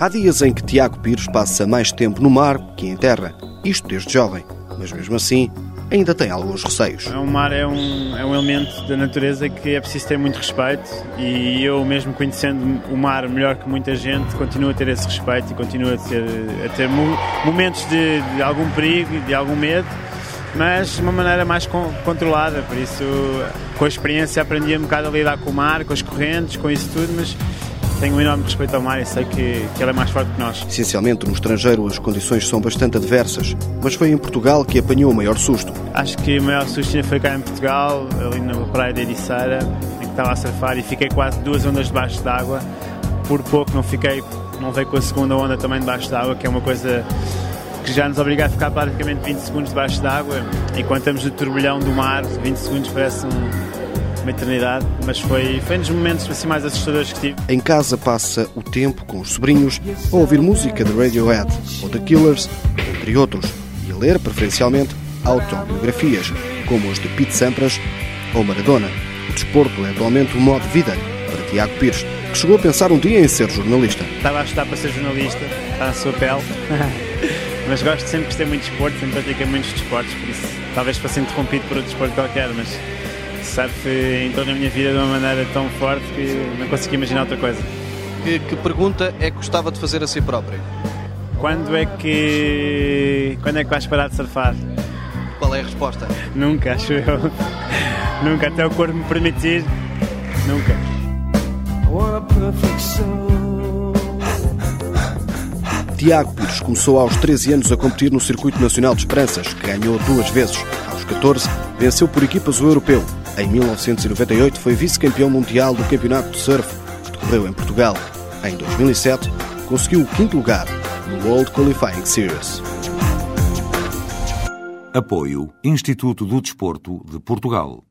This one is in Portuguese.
Há dias em que Tiago Pires passa mais tempo no mar que em terra, isto desde jovem, mas mesmo assim ainda tem alguns receios. O mar é um, é um elemento da natureza que é preciso ter muito respeito e eu mesmo conhecendo o mar melhor que muita gente continuo a ter esse respeito e continuo a ter, a ter momentos de, de algum perigo e de algum medo mas de uma maneira mais controlada, por isso com a experiência aprendi um bocado a lidar com o mar, com as correntes, com isso tudo, mas tenho um enorme respeito ao mar e sei que, que ele é mais forte que nós. Essencialmente, no estrangeiro as condições são bastante adversas, mas foi em Portugal que apanhou o maior susto. Acho que o maior susto foi cá em Portugal, ali na praia de Ericeira, em que estava a surfar e fiquei quase duas ondas debaixo d'água. Por pouco não fiquei, não veio com a segunda onda também debaixo d'água, que é uma coisa que já nos obriga a ficar praticamente 20 segundos debaixo d'água. Enquanto estamos no turbilhão do mar, 20 segundos parece um, uma eternidade, mas foi, foi um dos momentos assim, mais assustadores que tive. Em casa passa o tempo com os sobrinhos a ouvir música de Radiohead ou The Killers, entre outros, e a ler, preferencialmente, autobiografias, como as de Pete Sampras ou Maradona. O desporto é atualmente um modo de vida para Tiago Pires, que chegou a pensar um dia em ser jornalista. Estava a estudar para ser jornalista, está na sua pele. mas gosto sempre de ter muito desporto, sempre pratiquei muitos desportos, por isso talvez fosse interrompido por outro desporto qualquer, mas surf entrou na minha vida de uma maneira tão forte que não consegui imaginar outra coisa. Que, que pergunta é que gostava de fazer a si próprio? Quando é que. Quando é que vais parar de surfar? Qual é a resposta? Nunca, acho eu. Nunca, até o corpo me permitir. Nunca. Tiago Pires começou aos 13 anos a competir no Circuito Nacional de Esperanças, que ganhou duas vezes. Aos 14, venceu por equipas o europeu em 1998 foi vice-campeão mundial do Campeonato de Surf, que decorreu em Portugal. Em 2007, conseguiu o quinto lugar no World Qualifying Series. Apoio Instituto do Desporto de Portugal.